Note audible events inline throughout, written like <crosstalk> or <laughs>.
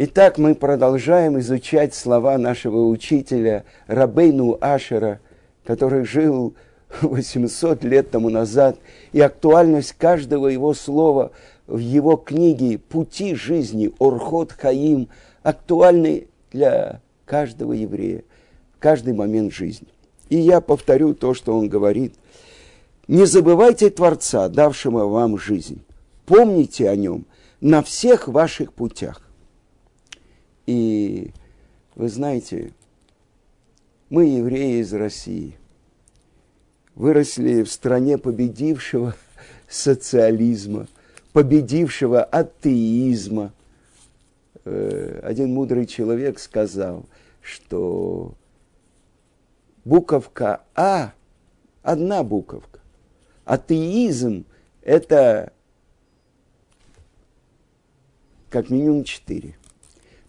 Итак, мы продолжаем изучать слова нашего учителя Рабейну Ашера, который жил <laughs> 800 лет тому назад, и актуальность каждого его слова в его книге «Пути жизни» Орхот Хаим актуальны для каждого еврея, каждый момент жизни. И я повторю то, что он говорит. Не забывайте Творца, давшего вам жизнь. Помните о нем на всех ваших путях. И вы знаете, мы, евреи из России, выросли в стране победившего <laughs> социализма, победившего атеизма. Э, один мудрый человек сказал, что буковка А, одна буковка. Атеизм – это как минимум четыре.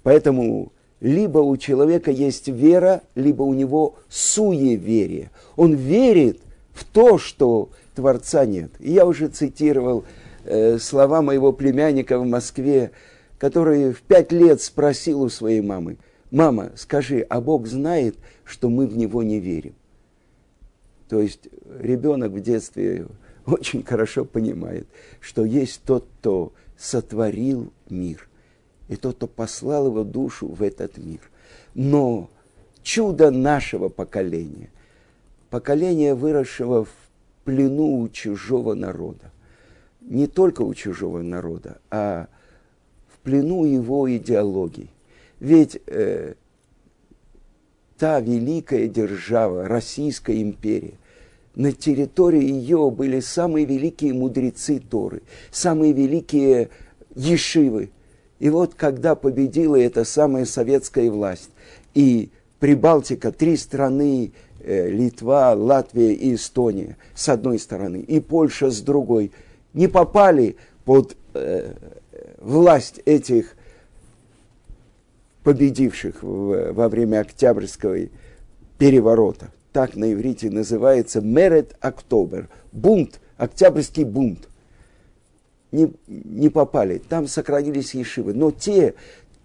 Поэтому либо у человека есть вера, либо у него суеверие. Он верит в то, что Творца нет. И я уже цитировал э, слова моего племянника в Москве, который в пять лет спросил у своей мамы, «Мама, скажи, а Бог знает, что мы в Него не верим?» То есть ребенок в детстве очень хорошо понимает, что есть тот, кто сотворил мир и тот, кто послал его душу в этот мир. Но чудо нашего поколения, поколения, выросшего в плену у чужого народа, не только у чужого народа, а в плену его идеологии. Ведь э, та великая держава, Российская империя, на территории ее были самые великие мудрецы Торы, самые великие ешивы – и вот когда победила эта самая советская власть, и Прибалтика, три страны, э, Литва, Латвия и Эстония с одной стороны, и Польша с другой, не попали под э, власть этих победивших в, во время Октябрьского переворота. Так на иврите называется Мерет Октобер, бунт, Октябрьский бунт не, не попали. Там сохранились ешивы. Но те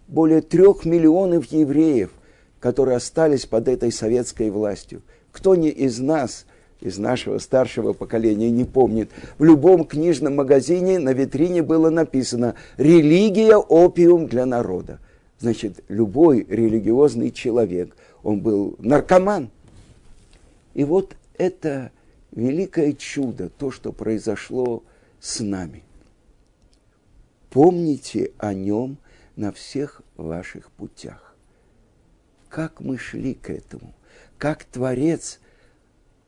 более трех миллионов евреев, которые остались под этой советской властью, кто не из нас, из нашего старшего поколения не помнит, в любом книжном магазине на витрине было написано «Религия – опиум для народа». Значит, любой религиозный человек, он был наркоман. И вот это великое чудо, то, что произошло с нами – Помните о нем на всех ваших путях. Как мы шли к этому, как Творец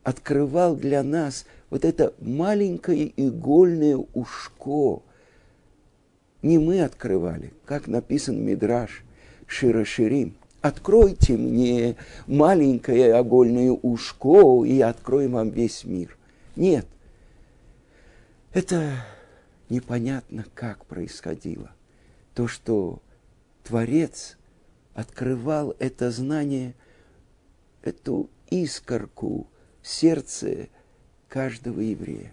открывал для нас вот это маленькое игольное ушко. Не мы открывали, как написан Мидраш Широширим. Откройте мне маленькое огольное ушко, и откроем вам весь мир. Нет. Это непонятно, как происходило. То, что Творец открывал это знание, эту искорку в сердце каждого еврея.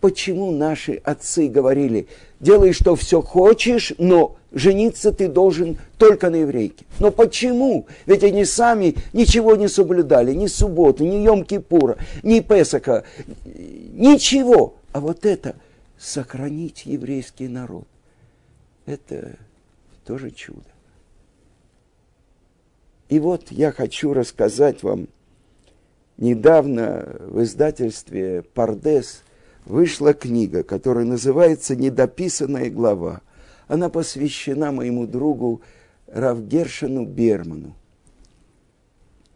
Почему наши отцы говорили, делай, что все хочешь, но жениться ты должен только на еврейке. Но почему? Ведь они сами ничего не соблюдали, ни субботу, ни Йом-Кипура, ни Песака, ничего. А вот это – сохранить еврейский народ. Это тоже чудо. И вот я хочу рассказать вам, недавно в издательстве «Пардес» вышла книга, которая называется «Недописанная глава». Она посвящена моему другу Равгершину Берману.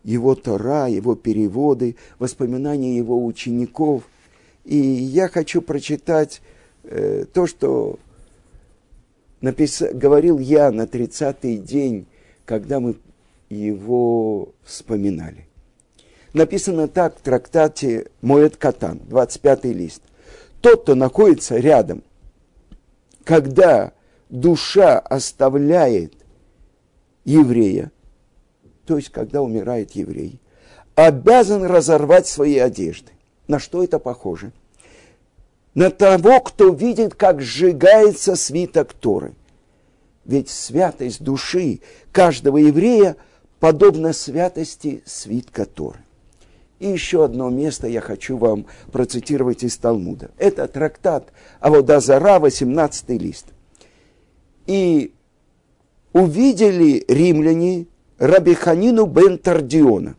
Его Тора, его переводы, воспоминания его учеников. И я хочу прочитать Э, то, что напис... говорил я на 30-й день, когда мы его вспоминали. Написано так в трактате Моет Катан, 25 лист. Тот, кто находится рядом, когда душа оставляет еврея, то есть когда умирает еврей, обязан разорвать свои одежды. На что это похоже? – на того, кто видит, как сжигается свиток Торы. Ведь святость души каждого еврея подобна святости свитка Торы. И еще одно место я хочу вам процитировать из Талмуда. Это трактат Аводазара, 18 лист. И увидели римляне Рабиханину бен Тардиона,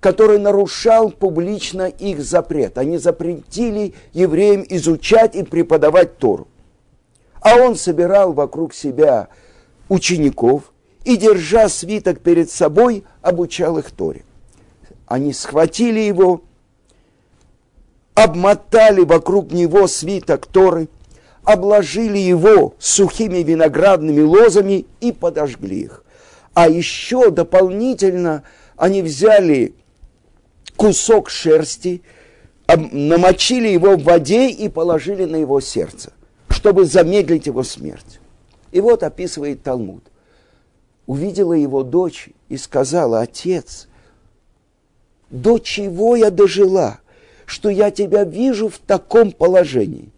который нарушал публично их запрет. Они запретили евреям изучать и преподавать Тору. А он собирал вокруг себя учеников и, держа свиток перед собой, обучал их Торе. Они схватили его, обмотали вокруг него свиток Торы, обложили его сухими виноградными лозами и подожгли их. А еще дополнительно они взяли кусок шерсти, намочили его в воде и положили на его сердце чтобы замедлить его смерть. И вот описывает Талмуд. Увидела его дочь и сказала, отец, до чего я дожила, что я тебя вижу в таком положении?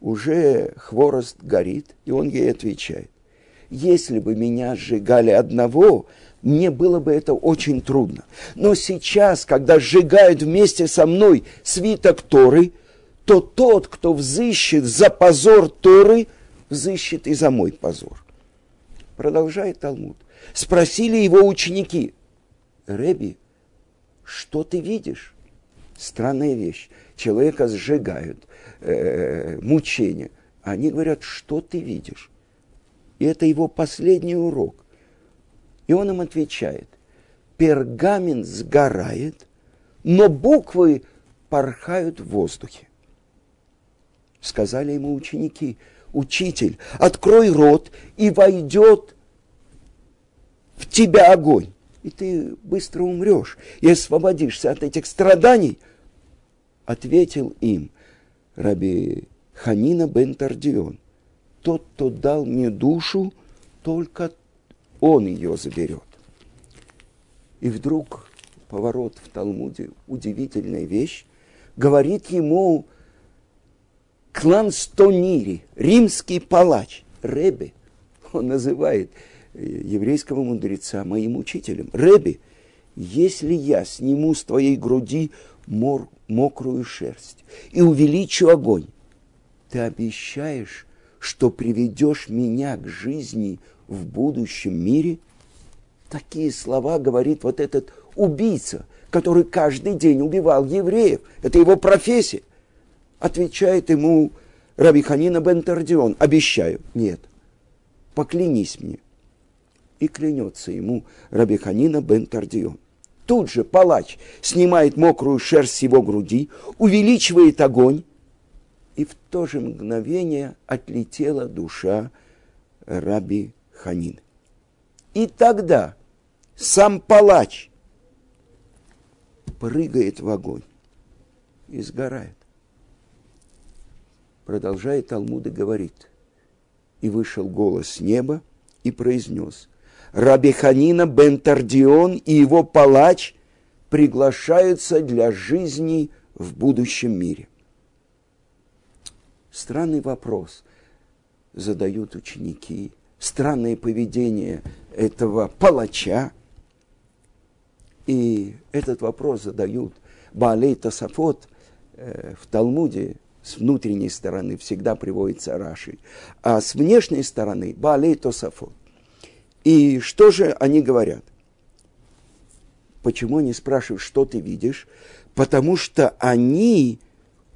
Уже хворост горит, и он ей отвечает, если бы меня сжигали одного, мне было бы это очень трудно. Но сейчас, когда сжигают вместе со мной свиток Торы – то тот, кто взыщет за позор Торы, взыщет и за мой позор. Продолжает Талмуд. Спросили его ученики, Реби, что ты видишь? Странная вещь. Человека сжигают, э, мучения. Они говорят, что ты видишь? И это его последний урок. И он им отвечает, пергамент сгорает, но буквы порхают в воздухе. Сказали ему ученики, учитель, открой рот, и войдет в тебя огонь, и ты быстро умрешь, и освободишься от этих страданий. Ответил им раби Ханина бен Тардион, тот, кто дал мне душу, только он ее заберет. И вдруг поворот в Талмуде, удивительная вещь, говорит ему клан Стонири, римский палач, Ребе, он называет э, еврейского мудреца моим учителем. Ребе, если я сниму с твоей груди мор, мокрую шерсть и увеличу огонь, ты обещаешь, что приведешь меня к жизни в будущем мире? Такие слова говорит вот этот убийца, который каждый день убивал евреев. Это его профессия. Отвечает ему Рабиханина бен Тардион, обещаю. Нет, поклянись мне. И клянется ему Рабиханина бен Тардион. Тут же палач снимает мокрую шерсть с его груди, увеличивает огонь, и в то же мгновение отлетела душа Раби Ханины. И тогда сам палач прыгает в огонь и сгорает продолжает Талмуд и говорит, и вышел голос с неба и произнес, Раби Ханина бен Тардион и его палач приглашаются для жизни в будущем мире. Странный вопрос задают ученики, странное поведение этого палача. И этот вопрос задают Баалей Тософот э, в Талмуде, с внутренней стороны всегда приводится Раши, а с внешней стороны Баалей Тосафот. И что же они говорят? Почему они спрашивают, что ты видишь? Потому что они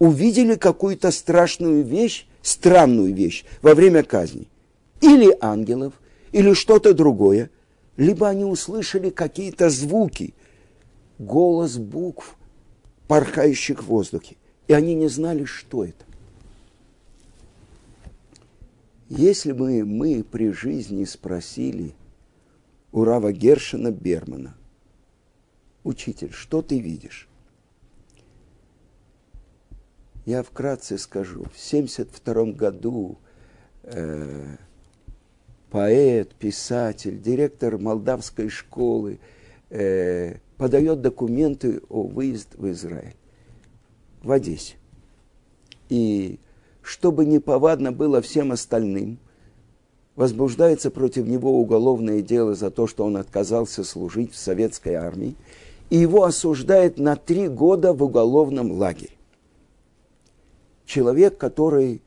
увидели какую-то страшную вещь, странную вещь во время казни. Или ангелов, или что-то другое. Либо они услышали какие-то звуки, голос букв, порхающих в воздухе и они не знали, что это. Если бы мы при жизни спросили у Рава Гершина Бермана, учитель, что ты видишь? Я вкратце скажу. В 1972 году э, поэт, писатель, директор молдавской школы э, подает документы о выезд в Израиль в Одессе. И чтобы не повадно было всем остальным, возбуждается против него уголовное дело за то, что он отказался служить в советской армии, и его осуждает на три года в уголовном лагере. Человек, который,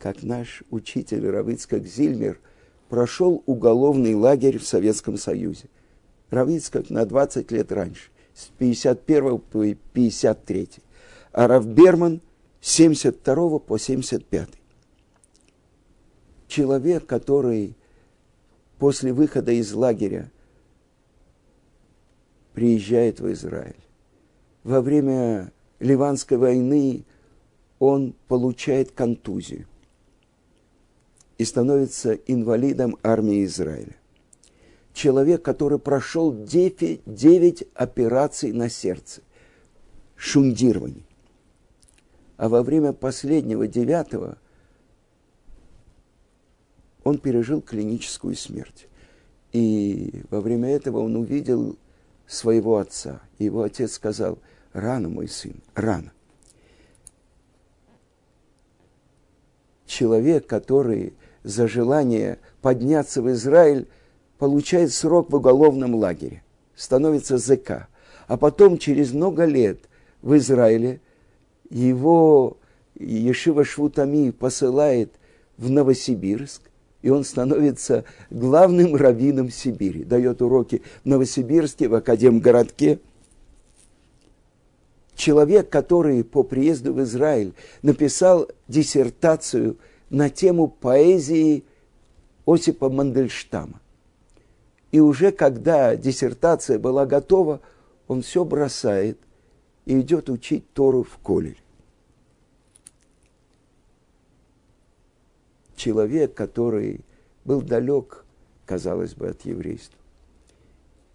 как наш учитель Равицкак Зильмер, прошел уголовный лагерь в Советском Союзе. Равицкак на 20 лет раньше, с 51 по 53. А Равберман с 72 по 75 человек, который после выхода из лагеря приезжает в Израиль. Во время Ливанской войны он получает контузию и становится инвалидом армии Израиля. Человек, который прошел 9, 9 операций на сердце, шундирование. А во время последнего, девятого, он пережил клиническую смерть. И во время этого он увидел своего отца. Его отец сказал, рано, мой сын, рано. Человек, который за желание подняться в Израиль, получает срок в уголовном лагере, становится ЗК. А потом, через много лет в Израиле, его Ешива Швутами посылает в Новосибирск, и он становится главным раввином Сибири. Дает уроки в Новосибирске, в Академгородке. Человек, который по приезду в Израиль написал диссертацию на тему поэзии Осипа Мандельштама. И уже когда диссертация была готова, он все бросает и идет учить Тору в Колель. человек, который был далек, казалось бы, от еврейства.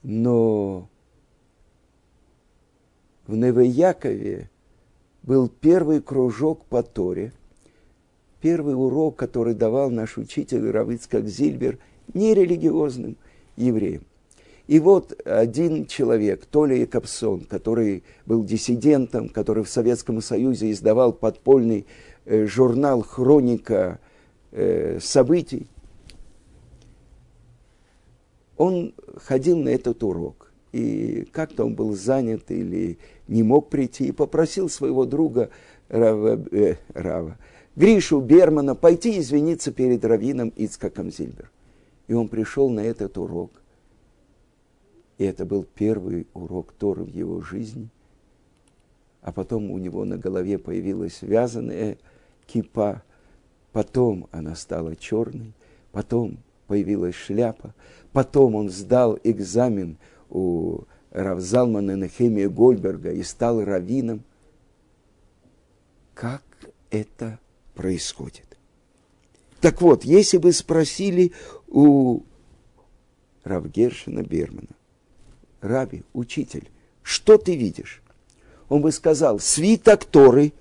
Но в Невоякове был первый кружок по Торе, первый урок, который давал наш учитель Равицкак Зильбер нерелигиозным евреям. И вот один человек, Толя Якобсон, который был диссидентом, который в Советском Союзе издавал подпольный э, журнал «Хроника э, событий, он ходил на этот урок. И как-то он был занят или не мог прийти, и попросил своего друга Рава, э, Рава Гришу Бермана пойти извиниться перед раввином Ицкаком Зильбер. И он пришел на этот урок. И это был первый урок Торы в его жизни. А потом у него на голове появилась вязаная кипа – потом она стала черной, потом появилась шляпа, потом он сдал экзамен у Равзалмана Нехемия Гольберга и стал раввином. Как это происходит? Так вот, если бы спросили у Равгершина Бермана, Раби, учитель, что ты видишь? Он бы сказал, свиток Торы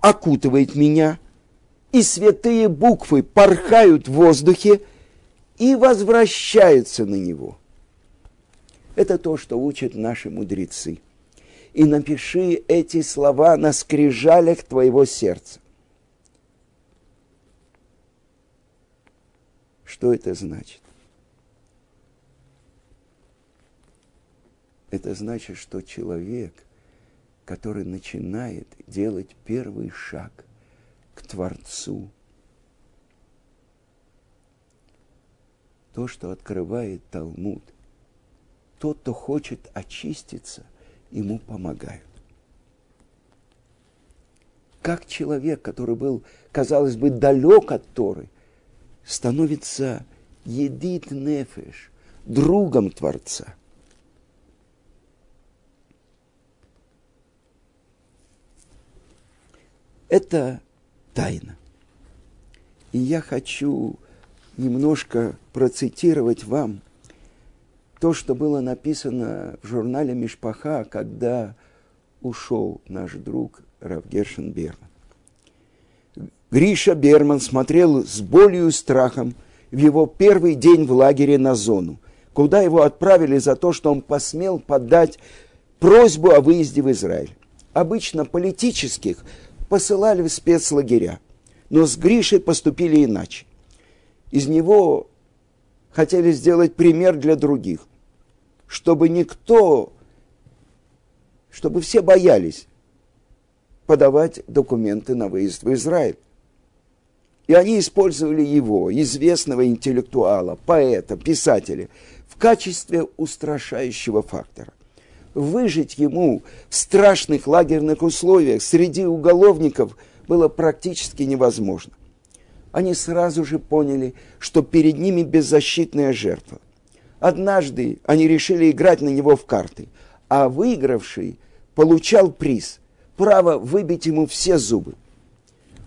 окутывает меня – и святые буквы порхают в воздухе и возвращаются на него. Это то, что учат наши мудрецы. И напиши эти слова на скрижалях твоего сердца. Что это значит? Это значит, что человек, который начинает делать первый шаг – к Творцу. То, что открывает Талмуд, тот, кто хочет очиститься, ему помогают. Как человек, который был, казалось бы, далек от Торы, становится едит нефеш, другом Творца. Это тайна. И я хочу немножко процитировать вам то, что было написано в журнале Мишпаха, когда ушел наш друг Равгершин Берман. Гриша Берман смотрел с болью и страхом в его первый день в лагере на зону, куда его отправили за то, что он посмел подать просьбу о выезде в Израиль. Обычно политических посылали в спецлагеря. Но с Гришей поступили иначе. Из него хотели сделать пример для других, чтобы никто, чтобы все боялись подавать документы на выезд в Израиль. И они использовали его, известного интеллектуала, поэта, писателя, в качестве устрашающего фактора. Выжить ему в страшных лагерных условиях среди уголовников было практически невозможно. Они сразу же поняли, что перед ними беззащитная жертва. Однажды они решили играть на него в карты, а выигравший получал приз – право выбить ему все зубы –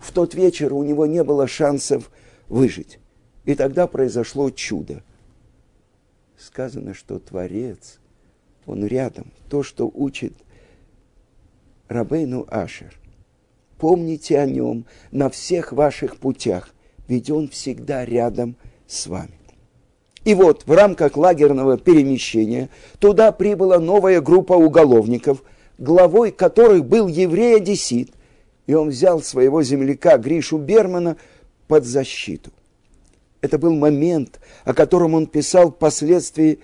в тот вечер у него не было шансов выжить. И тогда произошло чудо. Сказано, что Творец, он рядом. То, что учит Рабейну Ашер. Помните о нем на всех ваших путях, ведь он всегда рядом с вами. И вот в рамках лагерного перемещения туда прибыла новая группа уголовников, главой которых был еврей-одессит, и он взял своего земляка Гришу Бермана под защиту. Это был момент, о котором он писал впоследствии.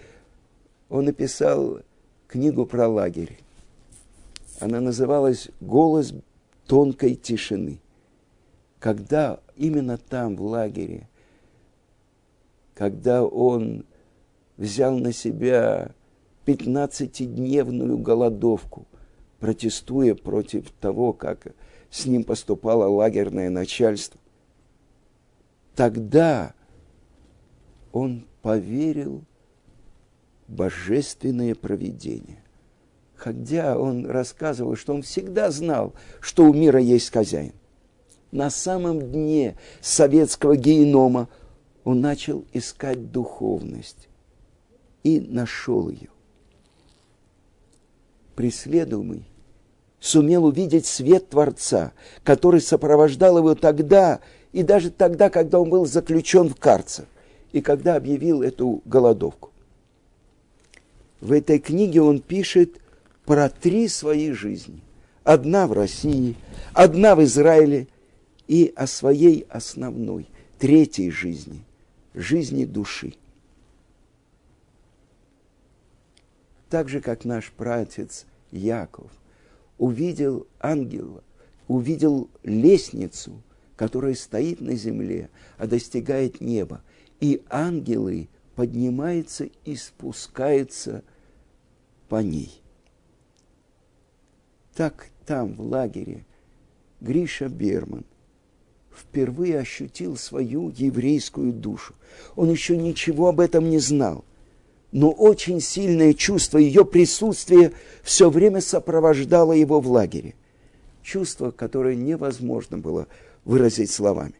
Он написал книгу про лагерь. Она называлась «Голос тонкой тишины». Когда именно там, в лагере, когда он взял на себя пятнадцатидневную голодовку, протестуя против того, как с ним поступало лагерное начальство. Тогда он поверил в божественное провидение. Хотя он рассказывал, что он всегда знал, что у мира есть хозяин. На самом дне советского генома он начал искать духовность и нашел ее. Преследуемый сумел увидеть свет Творца, который сопровождал его тогда, и даже тогда, когда он был заключен в карцер, и когда объявил эту голодовку. В этой книге он пишет про три свои жизни. Одна в России, одна в Израиле и о своей основной, третьей жизни, жизни души. Так же, как наш пратец Яков – увидел ангела, увидел лестницу, которая стоит на земле, а достигает неба. И ангелы поднимаются и спускаются по ней. Так там, в лагере, Гриша Берман впервые ощутил свою еврейскую душу. Он еще ничего об этом не знал – но очень сильное чувство ее присутствия все время сопровождало его в лагере. Чувство, которое невозможно было выразить словами.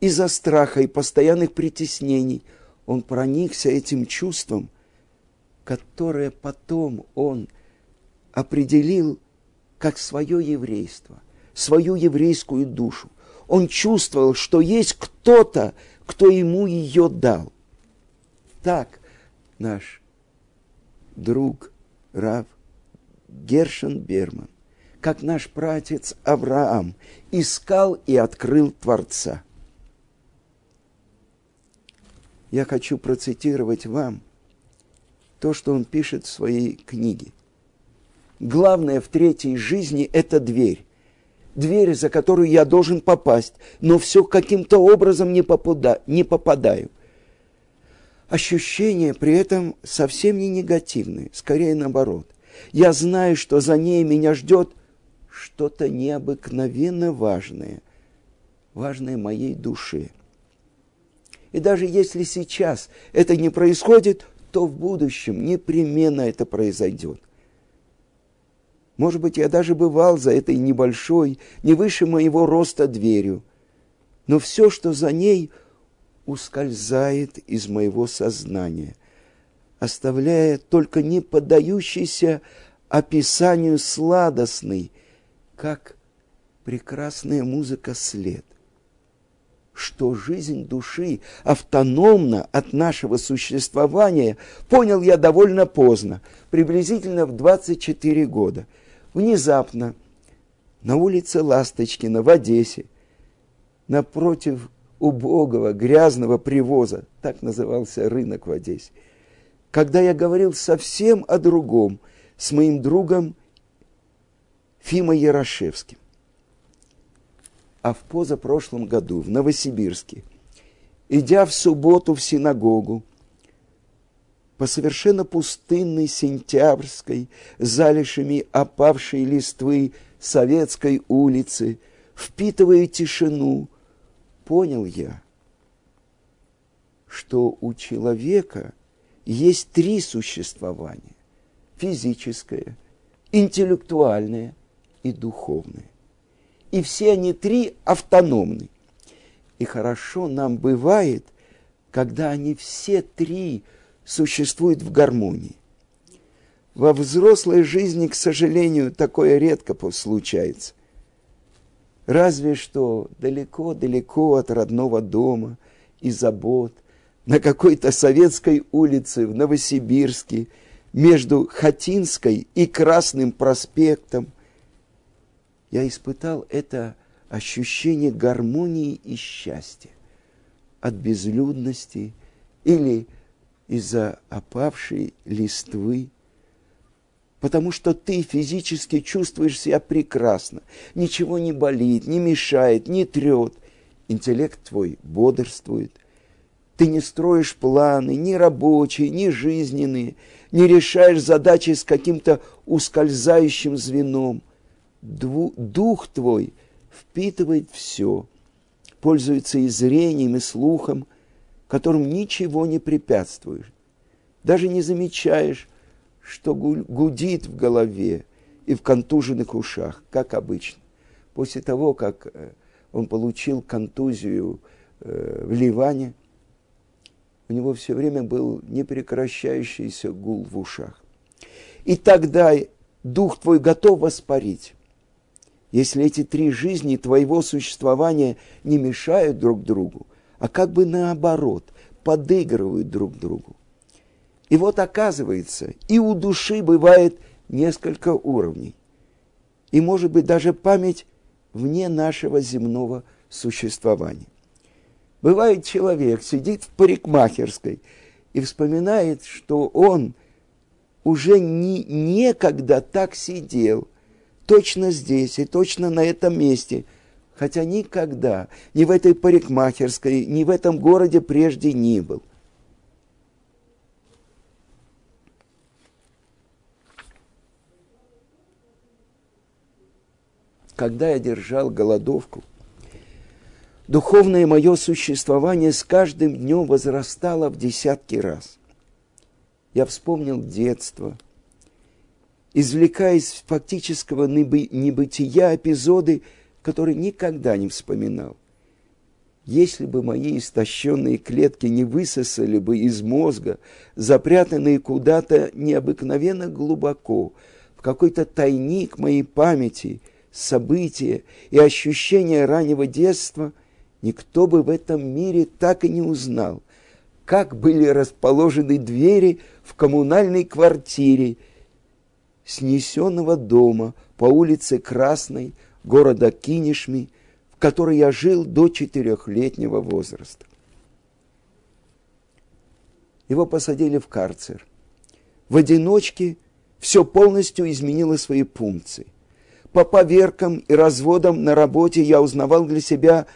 Из-за страха и постоянных притеснений он проникся этим чувством, которое потом он определил как свое еврейство, свою еврейскую душу. Он чувствовал, что есть кто-то, кто ему ее дал – так наш друг Рав Гершен Берман, как наш пратец Авраам, искал и открыл Творца. Я хочу процитировать вам то, что он пишет в своей книге. Главное в третьей жизни – это дверь. Дверь, за которую я должен попасть, но все каким-то образом не, попада, не попадаю ощущения при этом совсем не негативные, скорее наоборот. Я знаю, что за ней меня ждет что-то необыкновенно важное, важное моей душе. И даже если сейчас это не происходит, то в будущем непременно это произойдет. Может быть, я даже бывал за этой небольшой, не выше моего роста дверью, но все, что за ней – ускользает из моего сознания, оставляя только не поддающийся описанию сладостный, как прекрасная музыка след что жизнь души автономна от нашего существования, понял я довольно поздно, приблизительно в 24 года. Внезапно на улице Ласточкина в Одессе, напротив убогого, грязного привоза. Так назывался рынок в Одессе. Когда я говорил совсем о другом с моим другом Фимой Ярошевским. А в позапрошлом году в Новосибирске, идя в субботу в синагогу, по совершенно пустынной сентябрьской, залишами опавшей листвы советской улицы, впитывая тишину, понял я, что у человека есть три существования – физическое, интеллектуальное и духовное. И все они три автономны. И хорошо нам бывает, когда они все три – существует в гармонии. Во взрослой жизни, к сожалению, такое редко случается. Разве что далеко-далеко от родного дома и забот, на какой-то советской улице в Новосибирске, между Хатинской и Красным проспектом, я испытал это ощущение гармонии и счастья от безлюдности или из-за опавшей листвы, потому что ты физически чувствуешь себя прекрасно, ничего не болит, не мешает, не трет, интеллект твой бодрствует, ты не строишь планы, ни рабочие, ни жизненные, не решаешь задачи с каким-то ускользающим звеном. Дух твой впитывает все, пользуется и зрением, и слухом – которым ничего не препятствуешь. Даже не замечаешь, что гудит в голове и в контуженных ушах, как обычно. После того, как э, он получил контузию э, в Ливане, у него все время был непрекращающийся гул в ушах. И тогда дух твой готов воспарить. Если эти три жизни твоего существования не мешают друг другу, а как бы наоборот, подыгрывают друг другу. И вот оказывается, и у души бывает несколько уровней. И может быть даже память вне нашего земного существования. Бывает человек сидит в парикмахерской и вспоминает, что он уже не, некогда так сидел, точно здесь и точно на этом месте – хотя никогда ни в этой парикмахерской, ни в этом городе прежде не был. Когда я держал голодовку, духовное мое существование с каждым днем возрастало в десятки раз. Я вспомнил детство, извлекая из фактического небытия эпизоды – который никогда не вспоминал. Если бы мои истощенные клетки не высосали бы из мозга, запрятанные куда-то необыкновенно глубоко, в какой-то тайник моей памяти, события и ощущения раннего детства, никто бы в этом мире так и не узнал, как были расположены двери в коммунальной квартире снесенного дома по улице Красной города Кинешми, в которой я жил до четырехлетнего возраста. Его посадили в карцер. В одиночке все полностью изменило свои функции. По поверкам и разводам на работе я узнавал для себя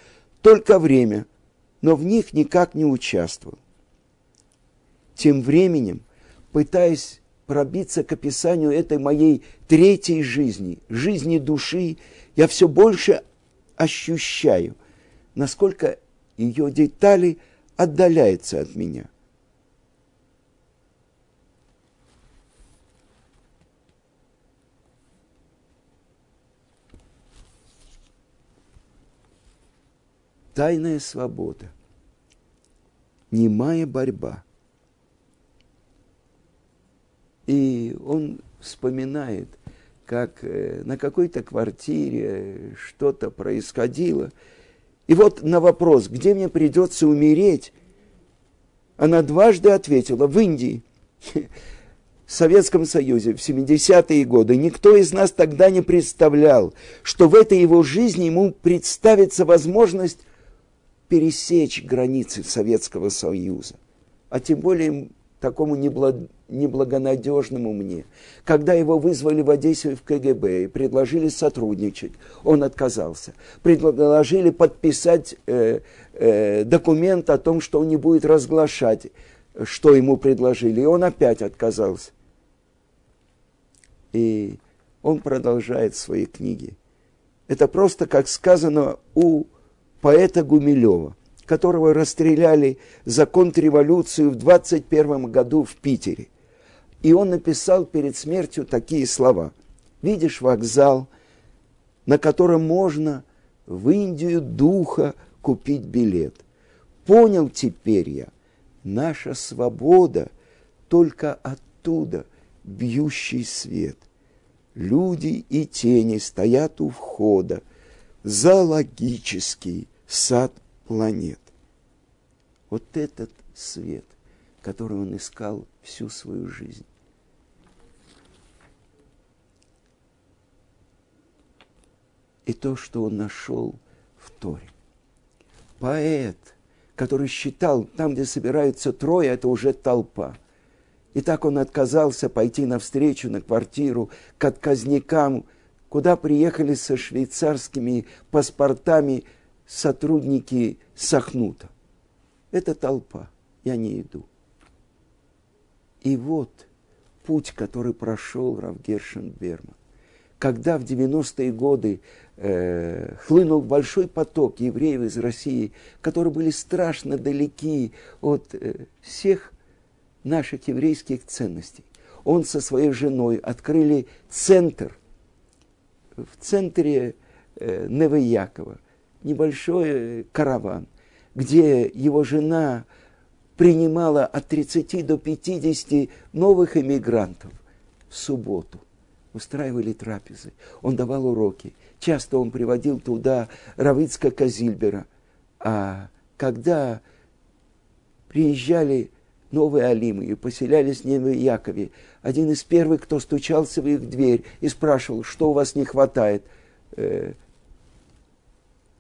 только время, но в них никак не участвовал. Тем временем, пытаясь пробиться к описанию этой моей третьей жизни, жизни души, я все больше ощущаю, насколько ее детали отдаляются от меня. Тайная свобода, немая борьба – и он вспоминает, как э, на какой-то квартире что-то происходило. И вот на вопрос, где мне придется умереть, она дважды ответила, в Индии, в Советском Союзе, в 70-е годы. Никто из нас тогда не представлял, что в этой его жизни ему представится возможность пересечь границы Советского Союза, а тем более такому неблагонадежному мне. Когда его вызвали в Одессе в КГБ и предложили сотрудничать, он отказался. Предложили подписать э, э, документ о том, что он не будет разглашать, что ему предложили, и он опять отказался. И он продолжает свои книги. Это просто, как сказано у поэта Гумилева – которого расстреляли за контрреволюцию в 21 году в Питере. И он написал перед смертью такие слова. «Видишь вокзал, на котором можно в Индию духа купить билет. Понял теперь я, наша свобода только оттуда бьющий свет. Люди и тени стоят у входа, зоологический сад планет. Вот этот свет, который он искал всю свою жизнь. И то, что он нашел в Торе. Поэт, который считал, там, где собираются трое, это уже толпа. И так он отказался пойти навстречу на квартиру к отказникам, куда приехали со швейцарскими паспортами сотрудники Сахнута. Это толпа, я не иду. И вот путь, который прошел Равгершин Берман. Когда в 90-е годы э, хлынул большой поток евреев из России, которые были страшно далеки от э, всех наших еврейских ценностей. Он со своей женой открыли центр в центре э, Невоякова небольшой э, караван, где его жена принимала от 30 до 50 новых эмигрантов в субботу. Устраивали трапезы. Он давал уроки. Часто он приводил туда Равицка Казильбера. А когда приезжали новые алимы и поселялись в Якове, один из первых, кто стучался в их дверь и спрашивал, что у вас не хватает, э,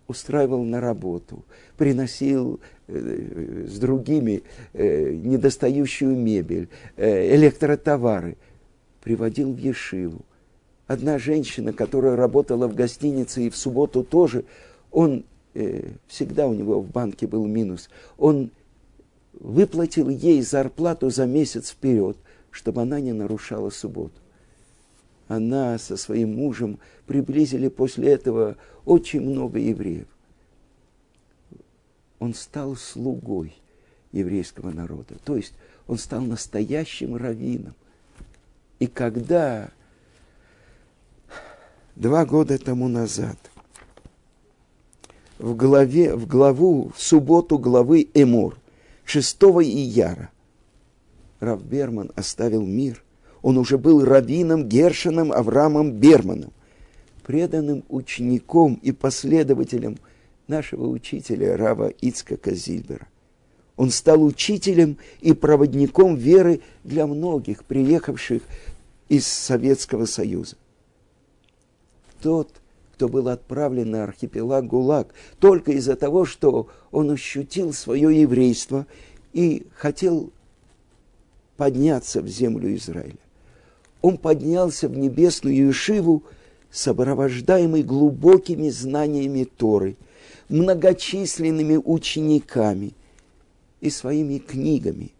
устраивал на работу, приносил э, с другими э, недостающую мебель, э, электротовары, приводил в Ешиву. Одна женщина, которая работала в гостинице и в субботу тоже, он, всегда у него в банке был минус, он выплатил ей зарплату за месяц вперед, чтобы она не нарушала субботу она со своим мужем приблизили после этого очень много евреев. Он стал слугой еврейского народа, то есть он стал настоящим раввином. И когда два года тому назад в, главе, в главу, в субботу главы Эмур, 6 ияра, Рав Берман оставил мир – он уже был раввином Гершином Авраамом Берманом, преданным учеником и последователем нашего учителя Рава Ицкака Зильбера. Он стал учителем и проводником веры для многих, приехавших из Советского Союза. Тот, кто был отправлен на архипелаг ГУЛАГ только из-за того, что он ощутил свое еврейство и хотел подняться в землю Израиля он поднялся в небесную Ишиву, сопровождаемый глубокими знаниями Торы, многочисленными учениками и своими книгами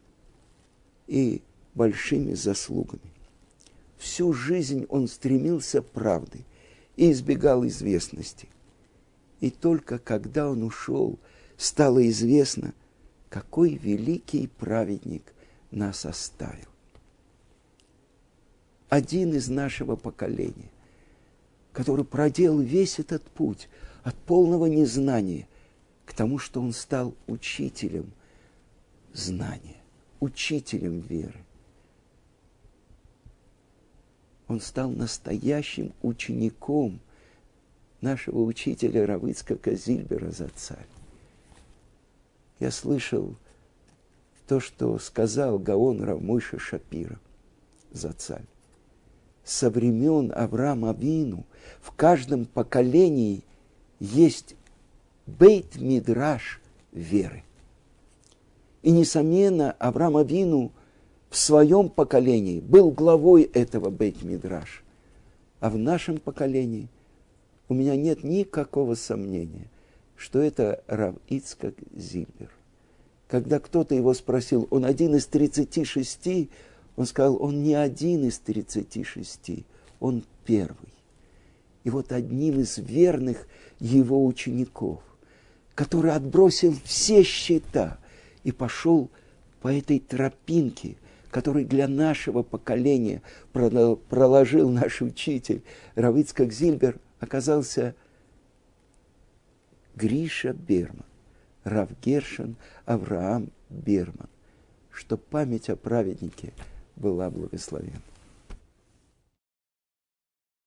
и большими заслугами. Всю жизнь он стремился правды и избегал известности. И только когда он ушел, стало известно, какой великий праведник нас оставил один из нашего поколения, который проделал весь этот путь от полного незнания к тому, что он стал учителем знания, учителем веры. Он стал настоящим учеником нашего учителя Равыцка Казильбера за царь. Я слышал то, что сказал Гаон Равмойша Шапира за царь со времен Авраама Вину в каждом поколении есть бейт-мидраш веры. И, несомненно, Авраам Авину в своем поколении был главой этого Бейт-Мидраш. А в нашем поколении у меня нет никакого сомнения, что это Рав Ицкак Зильбер. Когда кто-то его спросил, он один из 36, он сказал, он не один из 36, он первый. И вот одним из верных его учеников, который отбросил все счета и пошел по этой тропинке, который для нашего поколения проложил наш учитель Равицкак Зильбер, оказался Гриша Берман, Рав Гершин Авраам Берман, что память о праведнике была благословена.